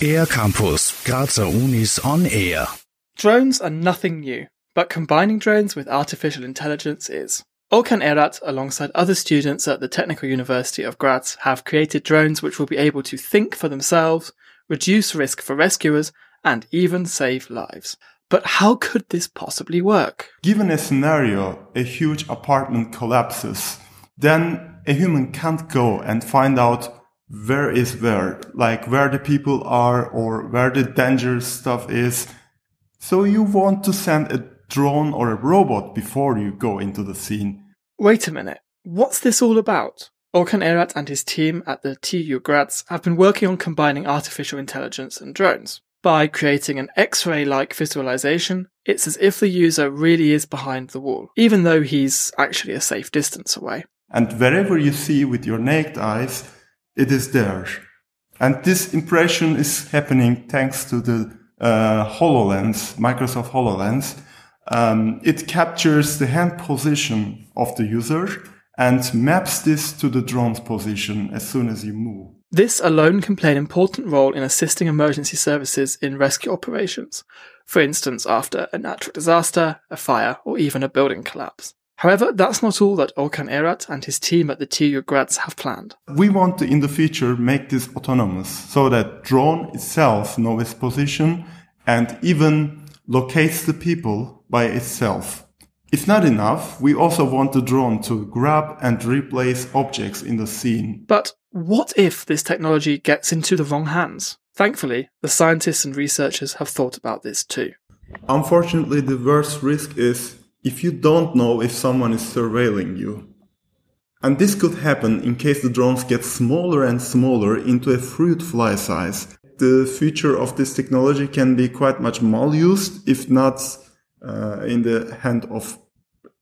Air Campus, Grazer Unis on Air. Drones are nothing new, but combining drones with artificial intelligence is. Okan Erat, alongside other students at the Technical University of Graz, have created drones which will be able to think for themselves, reduce risk for rescuers, and even save lives. But how could this possibly work? Given a scenario, a huge apartment collapses, then a human can't go and find out where is where, like where the people are or where the dangerous stuff is. So you want to send a drone or a robot before you go into the scene. Wait a minute. What's this all about? Okan Erat and his team at the TU Graz have been working on combining artificial intelligence and drones. By creating an X-ray like visualization, it's as if the user really is behind the wall, even though he's actually a safe distance away. And wherever you see with your naked eyes, it is there. And this impression is happening thanks to the uh, HoloLens, Microsoft HoloLens. Um, it captures the hand position of the user and maps this to the drone's position as soon as you move. This alone can play an important role in assisting emergency services in rescue operations, for instance, after a natural disaster, a fire, or even a building collapse. However, that's not all that Okan Erat and his team at the TU Graz have planned. We want to, in the future, make this autonomous so that drone itself knows its position and even locates the people by itself. If not enough, we also want the drone to grab and replace objects in the scene. But what if this technology gets into the wrong hands? Thankfully, the scientists and researchers have thought about this too. Unfortunately, the worst risk is if you don't know if someone is surveilling you. And this could happen in case the drones get smaller and smaller into a fruit fly size. The future of this technology can be quite much malused, if not uh, in the hand of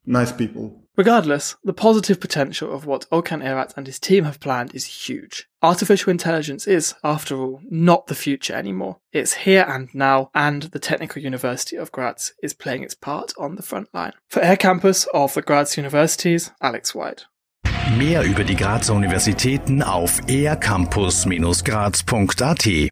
nice people. Regardless, the positive potential of what Okan Erat and his team have planned is huge. Artificial intelligence is, after all, not the future anymore. It's here and now, and the Technical University of Graz is playing its part on the front line. For Air Campus of the Graz Universities, Alex White. Mehr über die Grazer Universitäten auf aircampus-graz.at